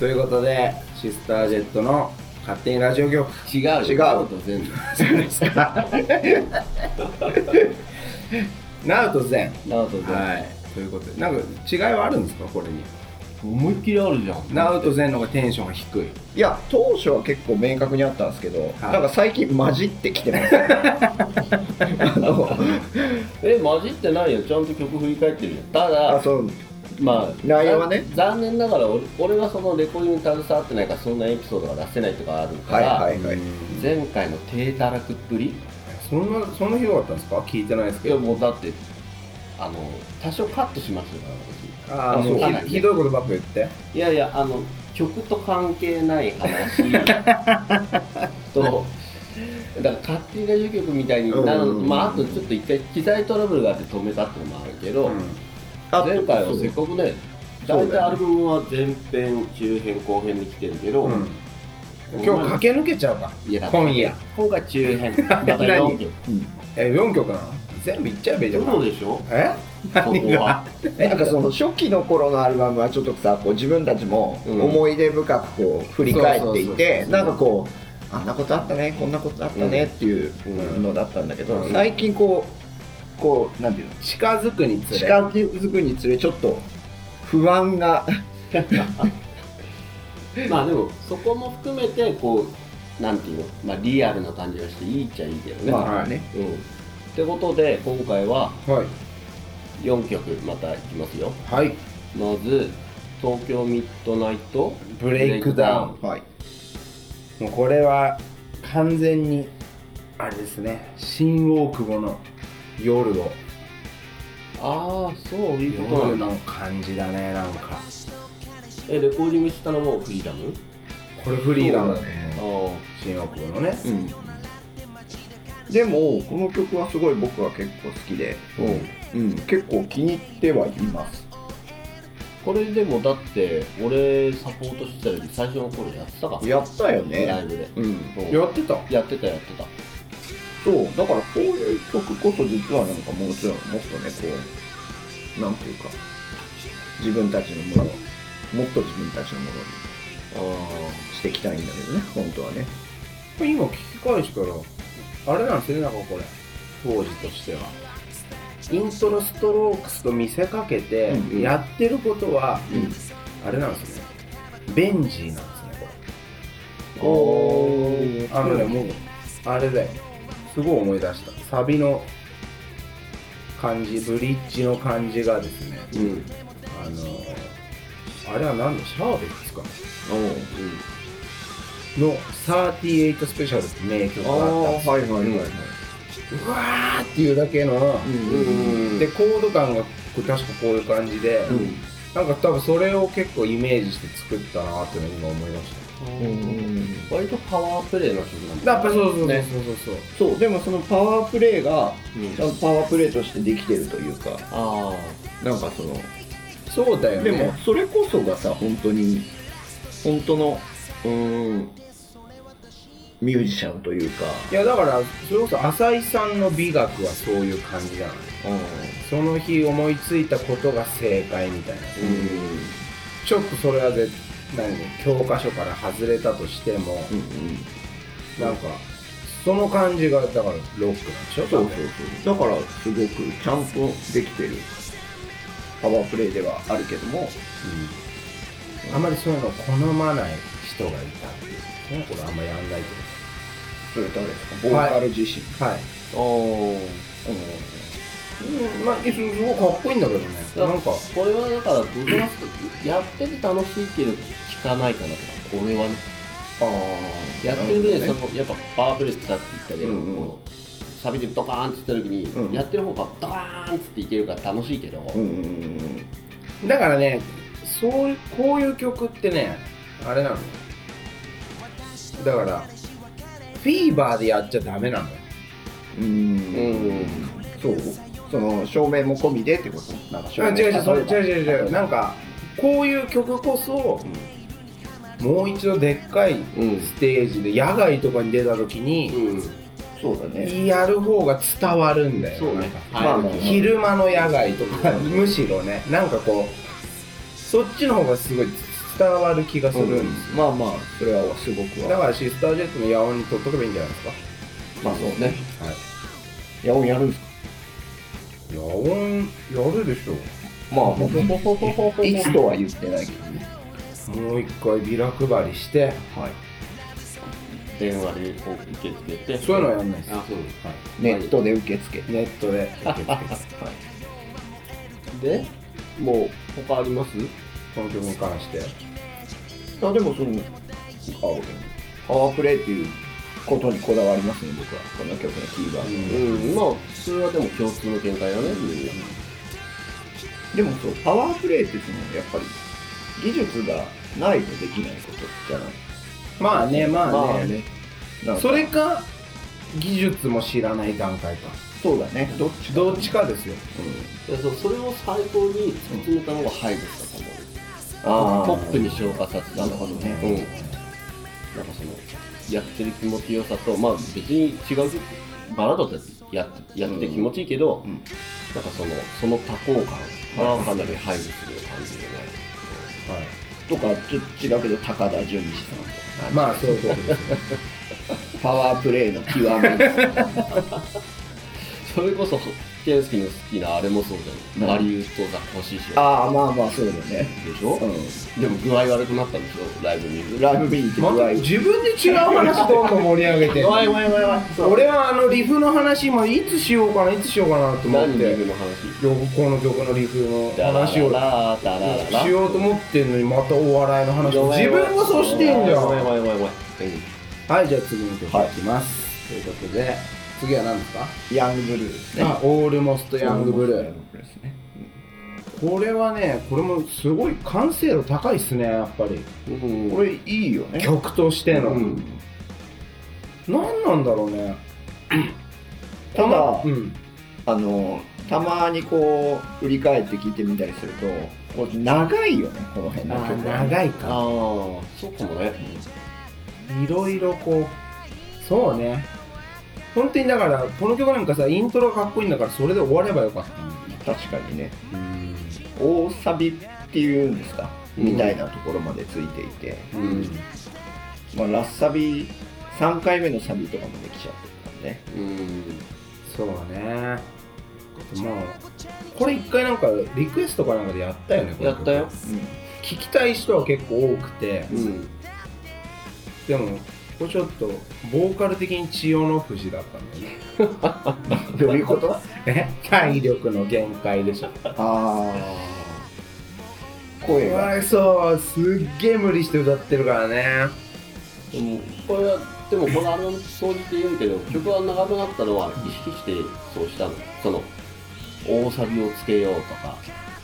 ということでシスタージェットの勝手にラジオ局違うよ。違う。ナウと全部。そうですかナウとゼンナウと全。部、はい。ということでなんか違いはあるんですかこれに？思いっきりあるじゃん。ナウとゼンの方がテンションが低い。いや当初は結構明確にあったんですけど、なんか最近混じってきてます。あの え混じってないよ。ちゃんと曲振り返ってるよ。ただあそうまあ内容はね。ざ残念ながら俺俺はそのレコーディングに携わってないからそんなエピソードが出せないとかあるから、はいはいはい。前回の低たらくっぷり？そんなそんなひどかったんですか？聞いてないですけど。もうだってあの多少カットしますよあーもうそうひひどいことばっか言って。私いやいやあの曲と関係ない話。とだから勝手にラジオ局みたいになるのと、うんまああとちょっと一回機材トラブルがあって止めたっていうのもあるけど、あ前回はせっかくね大体アルバムは前編中編後編で来てるけど、うん。今日駆け抜けちゃうか。今夜。今回中編。また4曲。え4曲なの？全部いっちゃえばいいじゃん。そうでしょ？えそこは。なんかその初期の頃のアルバムはちょっとさこう自分たちもうん。思い出深くこう振り返っていてなんかこうあんなことあったねこんなことあったねっていうのだったんだけど、うん。最近こうこうなんていうの？近づくにつれ。近づくにつれちょっと不安が。まあでもそこも含めてこうなんていうの、まあ、リアルな感じがしていいっちゃいいけどね、まあね、うん、ってことで今回ははい。4曲またいきますよ。はい。まず東京ミッドナイト。ブレイクダウン。はい。もうこれは完全にあれですね。新大久保の夜を。ああそういうことなんだ。夜の感じだねなんか。えレコーディングしたのもフリーダム？これフリーダムだね。あ新大久保のね。うん。でもこの曲はすごい僕は結構好きで、あう。ん。うん、結構気に入ってはいます。これでもだって俺サポートしてた時最初の頃やってたから。やったよね。ライブで。うん。やってた？やってたやってたそうだからこういう曲こそ実はなんかもちろんもっとねこうなんていうか自分たちのものもっと自分たちのものにあしていきたいんだけどね本当はね。今聞き返したらあれなんですねなんかこれ。当時としては。イントロストロークスと見せかけてやってることは、うん。あれなんですね。ベンジーなんですねこおれあのねもうあれだよすごい思い出した。サビの感じブリッジの感じがですね。あうん。あのあれは何だシャーベッツかの38スペシャルって名曲があったんですよはいはいはいはい、うわーっていうだけの、うんでコード感が確かこういう感じで、うん。なんか多分それを結構イメージして作ったなっていうのを今思いましうん割とパワープレイの曲なんたやっぱそうそうそうそうねそう。そうそう。でもそのパワープレイがうん。ちゃんとパワープレイとしてできてるというか。あなんかそのそうだよね。でもそれこそがさ本当に本当のうーんミュージシャンというか。いやだからそれこそ浅井さんの美学はそういう感じじゃない？その日思いついたことが正解みたいな、ちょっとそれはぜ何？教科書から外れたとしても、うんうん。なんかその感じがだからロックなんでしょ？そうそうそう。だからすごくちゃんとできてる。パワープレイではあるけども。あん。まりそういうのを好まない人がいたっていう。ねこれあんまやんないそれ誰ですか？ボーカル自身、けどはい。あうんまあすごいかっこいいんだけどね。あなんか。これはだから僕はやってて楽しいけど聞かないかなとか俺はね。ああやってる上でそのやっぱパワープレイってさっき言ったけど、うんうん。こうサビでドカーンって言った時に、うん。やってる方がドカーンっていけるから楽しいけど、うんうんうんだからねそういうこういう曲ってねあれなの。よだからフィーバーでやっちゃダメなの。ようん。うん。そう？その照明も込みでってことなんか照明あ違う違う違う違う違う。なんかこういう曲こそ、もう一度でっかいうん。ステージで野外とかに出た時に、うん。そうだね。やる方が伝わるんだよそうね。まあまあ昼間の野外とかむしろね。なんかこうそっちの方がすごい伝わる気がするんですよ、まあまあそれはすごくは。だからシスタージェットの野音に取っとけばいいんじゃないですか。まあそうね。はい。野音やるんですか？野音やるでしょまあいつとは言ってないけどねもう一回ビラ配りしてはい電話で受け付けてそういうのはやんないですあそうですはネットで受け付け、ネットで受け付けてでもう他ありますこの曲に関してあでもそのあパワープレイっていうことにこだわりますね僕は。この曲のキーワード、うん。まあそれはでも共通の見解だねでもそうパワープレイってそのやっぱり技術がないとできないことじゃない？まあねまあね,、まあね。なんか。それか技術も知らない段階か。そうだね。どっちどっちかですよ、でそうそれを最高に突き詰めたのがハイブスだと思う。あー。トップに昇華させたなるほどね。うん。なんかそのやってる気持ちよさとまあ別に違うバラードだってやってやって気持ちいいけど、うんなんかそのその多幸感がかなり配慮する感じでね、はい。とかちょっと違うけど高田純次さんとか。まあそういうことですよ パワープレイの極み それこそケンスキの好きなあれもそうじゃん、うリウとザコシシああまあまあそうだね。でしょ、う。でも具合悪くなったんでしょ？ライブ見る。んライブ見に行って具合。また自分で違う話どんどん盛り上げてわ いわいわいわい。俺はあのリフの話もいつしようかないつしようかなと思っ何リてブの話？この曲のリフの話をしようと思ってんのにまたお笑いの話。を自分がそうしてんじゃんはい。じゃあ次の曲いきます、ということで次は何ですか？ヤングブルー。ですねあオールモストヤングブルー。ですね。これはねこれもすごい完成度高いっすねやっぱり。うん。これいいよね。曲としての、うん。何なんだろうね。ただうん。あのたまにこう振り返って聞いてみたりするとこう長いよねこの辺のあ曲は長いああかそうかもね。いろいろこうそうね本当にだからこの曲なんかさイントロかっこいいんだからそれで終わればよかった。確かにね。うん大サビっていうんですか、みたいなところまでついていて、うん。まあ、ラッサビ3回目のサビとかもできちゃってるからね。うん。そうね。もうこれ一回なんかリクエストかなんかでやったよねやったよ。聞きたい人は結構多くて。うん。でもこれちょっとボーカル的に千代の富士だったんだよね。どういうこと？え？体力の限界でしょ。ああ声が。わそうすっげえ無理して歌ってるからね。でもこれはでもこれあの総じて言うけど曲が長くなったのは意識してそうしたの。その大サビをつけようとか。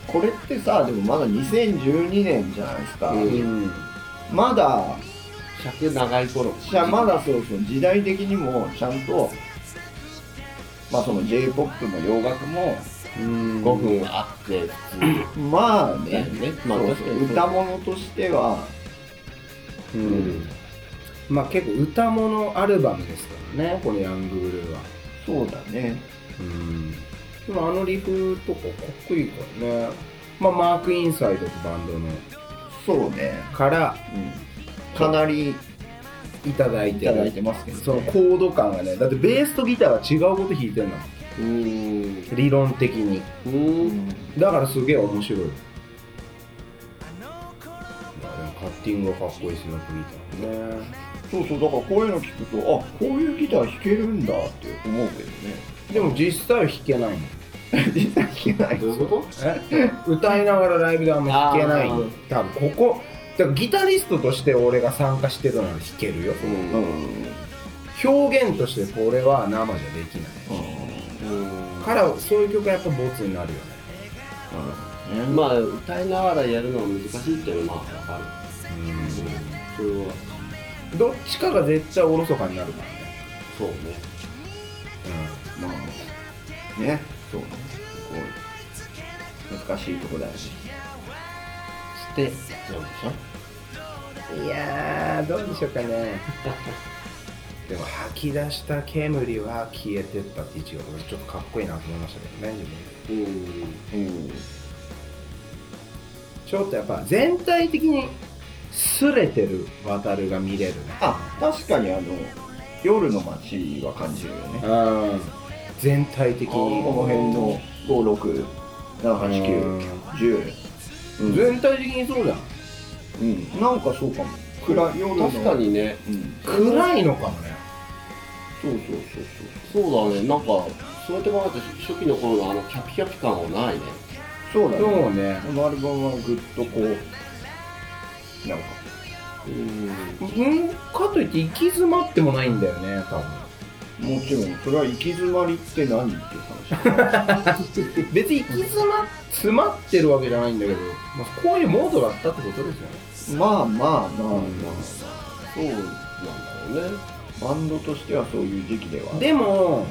これってさでもまだ2012年じゃないですか、うんん。まだ尺長い頃じゃあまだそうそう時代的にもちゃんとまあその j p o p も洋楽もうん。5分あって普通。まあねね。まあそう。確かに歌物としてはうん。まあ結構歌物アルバムですからねこのヤングブルーは。そうだね。うん。でもあのリフとかかっこいいからね。まあマークインサイドってバンドの。そうね、からうん、かなりいただいていただいてますけど、ね、そのコード感がねだってベースとギターが違うこと弾いてるんだもうんん。理論的に。だからすげえ面白い。カッティングがかっこいいですねギター。ね。そうそうだからこういうの聞くとあこういうギター弾けるんだって思うけどね。でも実際は弾けないもん。実際弾けないどういうことえ？歌いながらライブであんま弾けない。多分ここだからギタリストとして俺が参加してるなら弾けるよ。うん。うん表現としてこれは生じゃできない。うんからそういう曲はやっぱボツになるよね。うん。まあ歌いながらやるのは難しいっていうのはまあわかる。それはどっちかが絶対おろそかになるからね。そうね。まあ。ね。そうね。こう難しいとこだよねして。なんでしょ？いやーどうでしょうかね。でも吐き出した煙は消えてったって一応俺ちょっとかっこいいなと思いましたけど。ね自分でうん。うん。ちょっとやっぱ全体的にすれてる渡るが見れるね。あ確かにあの夜の街は感じるよね。うん全体的に。この辺の5678910うん、全体的にそうじゃん。うん、なんかそうかも。暗い夜の。確かにね。うん、暗いのかもね。そうそうそうそう。だね。なんかそうやって考えて初期の頃のあのキャピキャピ感はないね。そうそうだね。そうね。このアルバムはぐっとこうなんか。うん。うん。かといって行き詰まってもないんだよね多分もちろんそれは行き詰まりって何っていう話。別に行き詰ま詰まってるわけじゃないんだけど、まあ、こういうモードだったってことですよね。まあまあまあまあ、そうなんだろうね。バンドとしてはそういう時期ではでも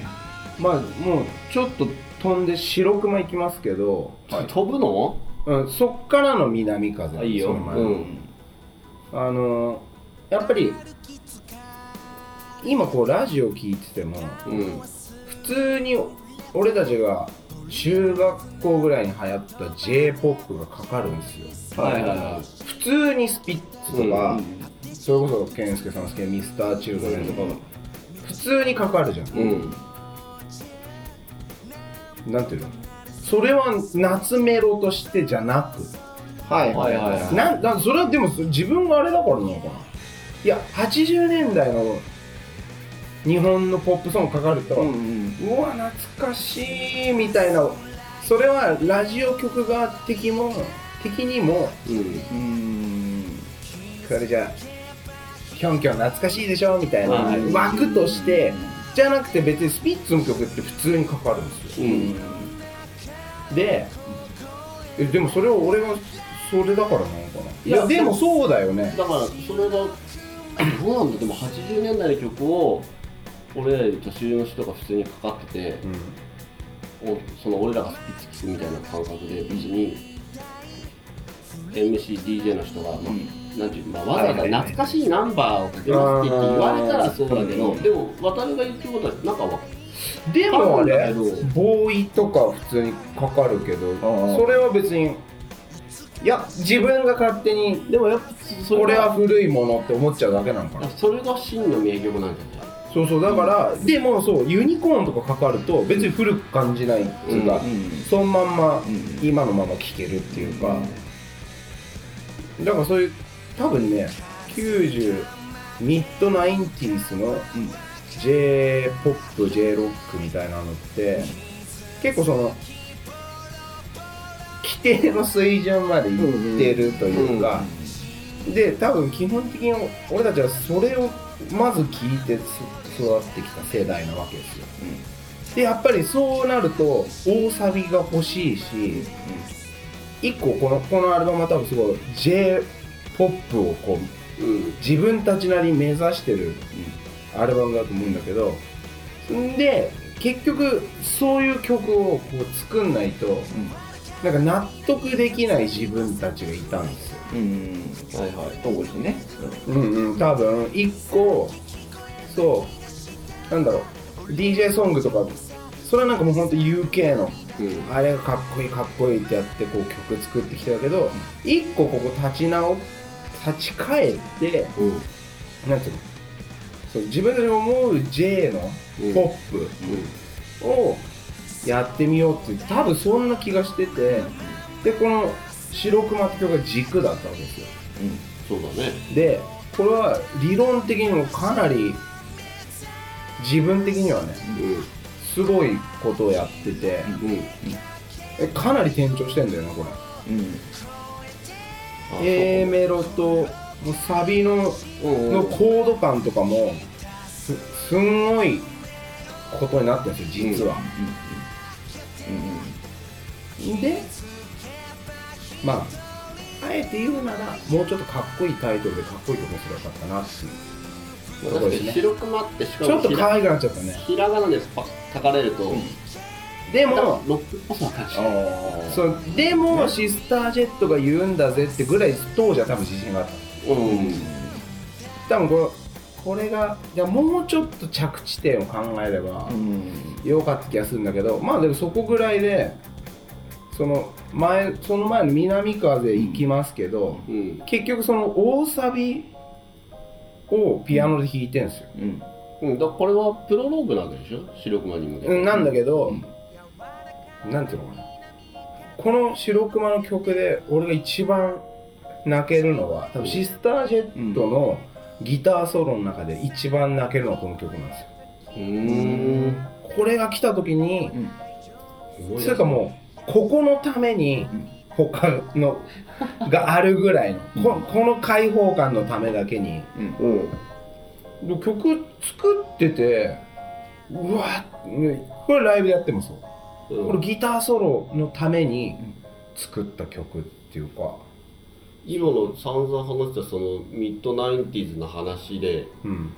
まあもうちょっと飛んで白熊行きますけど、はい飛ぶの？うん、そっからの南風。あいいよ。うん。あのやっぱり今こうラジオ聞いててもうん。普通に俺たちが中学校ぐらいに流行った j p o p がかかるんですよ。はいはいは普通にスピッツとか、うんそれこそ健介さん好きなミスターチルドレンとか、普通にかかるじゃん、いうん。なんていうの？それは夏メロとしてじゃなく。はいはいはいはい。なんなんそれはでも自分があれだからなのかな。いや80年代の日本のポップソングかかると、ううん。うんわ懐かしいみたいな。それはラジオ局側的も的にもうん。うんそれじゃあヒョンキョン懐かしいでしょみたいな。はい枠としてじゃなくて別にスピッツの曲って普通にかかるんですよ。うん。でえでもそれは俺がそれだからなのかな？いやいやでもそうだよね。だからそれがどうなんだ。でも80年代の曲を俺らより年上の人が普通にかかってておその俺らがスピッツ聴くみたいな感覚で別に MCDJ の人が、まあなんていうまあ、わざわざ懐かしいナンバーをかけますって言われたらそうだけど、うん。でも渡るが言ってることはなんかわでもあれボーイとか普通にかかるけどそれは別にいや自分が勝手にでもやっぱそこれはが古いものって思っちゃうだけなのかな。それが真の名曲なんじゃない？そうそうだから、でもそうユニコーンとかかかると別に古く感じないっていうか、うんそのまんま、うん。今のまま聴けるっていうか、だからそういう多分ね90ミッドナインティースの j p o p j ロックみたいなのって結構その規定の水準までいってるというか、で多分基本的に俺たちはそれをまず聞いてそ育ってきた世代なわけですよ。でやっぱりそうなると大サビが欲しいし一個このこのアルバムは多分すごい j p o p をこううん自分たちなりに目指してるアルバムだと思うんだけどんで結局そういう曲をこう作んないとなんか納得できない自分たちがいたんですよ。うんはいはい。そうですね。うんうん。多分一個そうなんだろう。DJ ソングとか。それはなんかもうほんと UK の。うん。あれがかっこいいかっこいいってやってこう曲作ってきたけど一個ここ立ち直立ち返ってうん。なんていうの？そう自分で思う J のうん。ポップをやってみようっていう多分そんな気がしててでこの「白熊」って曲が軸だったわけですよ。そうだね。でこれは理論的にもかなり自分的にはねすごいことをやっててえかなり転調してんだよなこれ。うん。あ A メロともうサビののコード感とかもすすんごいことになってるんですよ実は、でまああえて言うならもうちょっとかっこいいタイトルでかっこいい曲にすればよかったなっていう確かに白熊ってしかちょっと可愛くなっちゃったね。ひらがなでパ書かれると、でもロックっぽさを感じそうでも、ね。シスタージェットが言うんだぜってぐらい当時は多分自信があった。うん。多分これこれがいやもうちょっと着地点を考えればうん。よかった気がするんだけどまあでもそこぐらいでその前その前の南風行きますけど、うん。結局その大サビをピアノで弾いてるんですよ、うん。うん、だこれはプロローグなわけでしょ？白熊に向けて、うん、なんだけど、なんていうのかな。この白熊の曲で俺が一番泣けるのは多分シスタージェットのギターソロの中で一番泣けるのはこの曲なんですよ。うーん。これが来た時にうん。それかもうここのために他のがあるぐらいの。ここの開放感のためだけに。うん。曲作っててうわねこれライブでやってもそう。うん。これギターソロのために作った曲っていうか、今の散々話したそのミッドナインティーズの話でうん、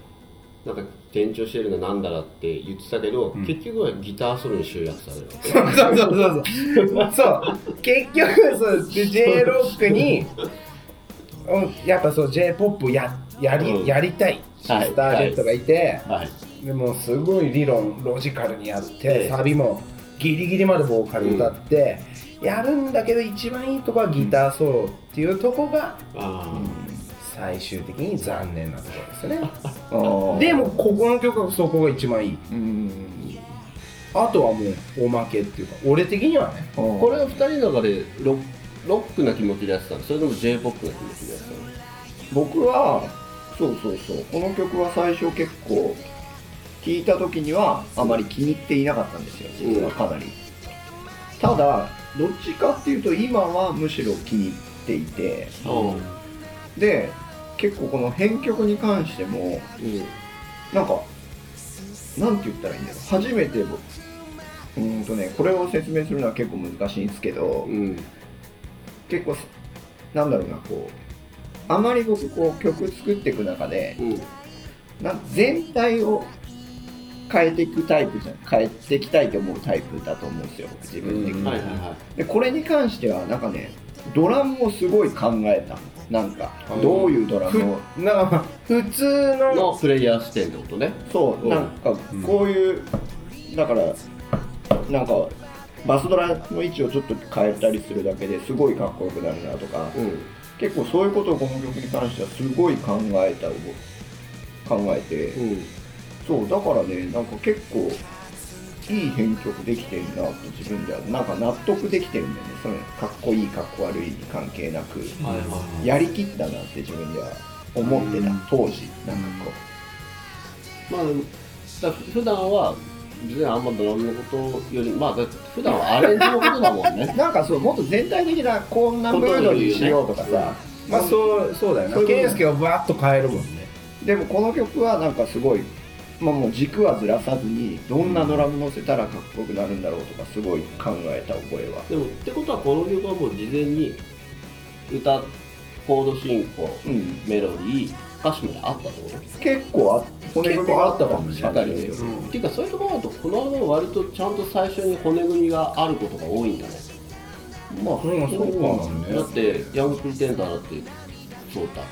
なんか転調してるのなんだらって言ってたけど、ん。結局はギターソロに集約されるそうそうそうそう。そう。結局そうで J ロックにうんやっぱそう J ポップややり,、うん。やりたいスタージェットがいて、はい。でもすごい理論ロジカルにやって、ええ。サビもギリギリまでボーカル歌って、やるんだけど一番いいとこはギターソロっていうとこがあ最終的に残念なところですよね。でもここの曲はそこが一番いい。うん。あとはもうおまけっていうか俺的にはね。あここれは2人の中でロッロックな気持ちでやってたの？それとも j p o p な気持ちでやってたの？僕はそうそうそう。この曲は最初結構聴いた時にはあまり気に入っていなかったんですよ実はかなり、ただどっちかっていうと今はむしろ気に入っていて。で結構この編曲に関してもうんなんかなんて言ったらいいんだろう。初めて僕うーんとねこれを説明するのは結構難しいんですけど、うん。結構なんだろうなこうあまり僕こう曲作っていく中でうん。なん全体を変えていくタイプじゃん。変えていきたいと思うタイプだと思うんですよ僕自分的に、でこれに関してはなんかねドラムをすごい考えた。なんかうん。どういうドラふムを。なんかまあ普通いののプレイヤー視点ってことね。そううん。なんかこういうだからなんかバスドラの位置をちょっと変えたりするだけですごいかっこよくなるなとかうん。結構そういうことをこの曲に関してはすごい考えた考えて、うん。そうだからねなんか結構いい編曲できてるなと自分ではなんか納得できてるんだよね。そのかっこいいかっこ悪いに関係なく。はいはいはい。やりきったなって自分では思ってた。うん。当時なんかこまあでもだ普段は別にあんまドラムのことよりまあだって普段はアレンジのことだもんね。うなんかそうもっと全体的なこんなムードにしようとかさ、まあそうそうだよな。健介をバーッと変えるもんね。でもこの曲はなんかすごい、まあ、もう軸はずらさずにどんなドラム乗せたらかっこよくなるんだろうとかすごい考えた覚えは。でもってことはこの曲はもう事前に歌コード進行うん。メロディー歌詞まであったってこと？結構あ骨組みがあったかもしれない結ですよ、っていうかそういうところだとこのアルバムは割とちゃんと最初に骨組みがあることが多いんだね。まあうんそうなんね。だってヤングプリテンダーだってそうだ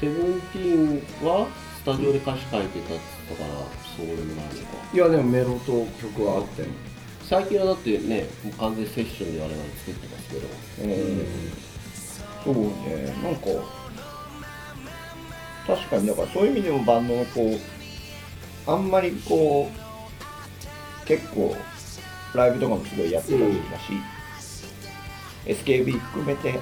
セブンティーンはスタジオで歌詞書いてたって言ったからそうでもないのか。いやでもメロと曲はあっても最近はだってねもう完全セッションで我々作ってますけど。うん。そうねなんか確かにだからそういう意味でもバンドのこうあんまりこう結構ライブとかもすごいやってたりだし、SKB 含めて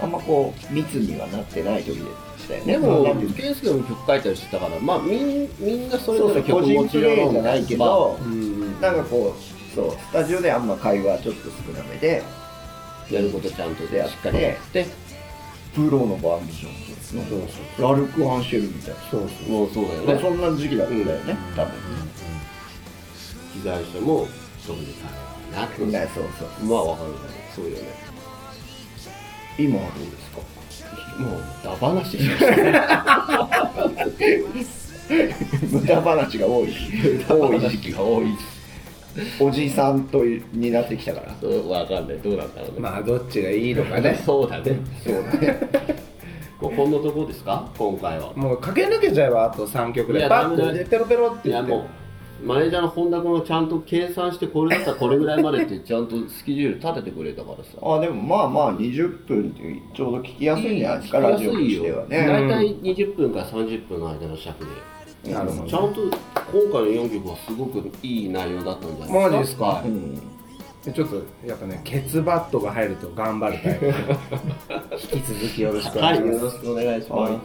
あんまこう密にはなってない時でしたよねでもなん。ていうのケンスケも曲書いたりしてたからまあみんみんなそれぞれ曲個人プ持ちよレイじゃないけど、うんなんかこうそうスタジオであんま会話ちょっと少なめでやることちゃんとしでやっっかりやって。プロのバンドじゃんそうそうラルク・アンシェルみたいなそうそうもう。そうだよねまあそんな時期だったよね、多分。被害者もそういうなってねそうそうまあわかるけどそうよね今はどうですかもうダ話しか 無駄話が多い多い時期が多いおじさんとになってきたからそうわかんないどうなんだろうねまあどっちがいいのかねそうだねそうだねこんなとこですか今回はもう駆け抜けちゃえばあと3曲でパッとでペロペロっていやもうマネージャーの本田君がちゃんと計算してこれだったらこれぐらいまでってちゃんとスケジュール立ててくれたからさ。あでもまあまあ20分ってちょうど聞きやすいんじゃないですかラジオとしてはね。大体20分から30分の間の尺で。なるほど。ちゃんと今回の4曲はすごくいい内容だったんじゃないですか。マジですか？はい。うん。でちょっとやっぱねケツバットが入ると頑張るタイプ。引き続きよろしくおはい、願いします。よろしくお願いします。はい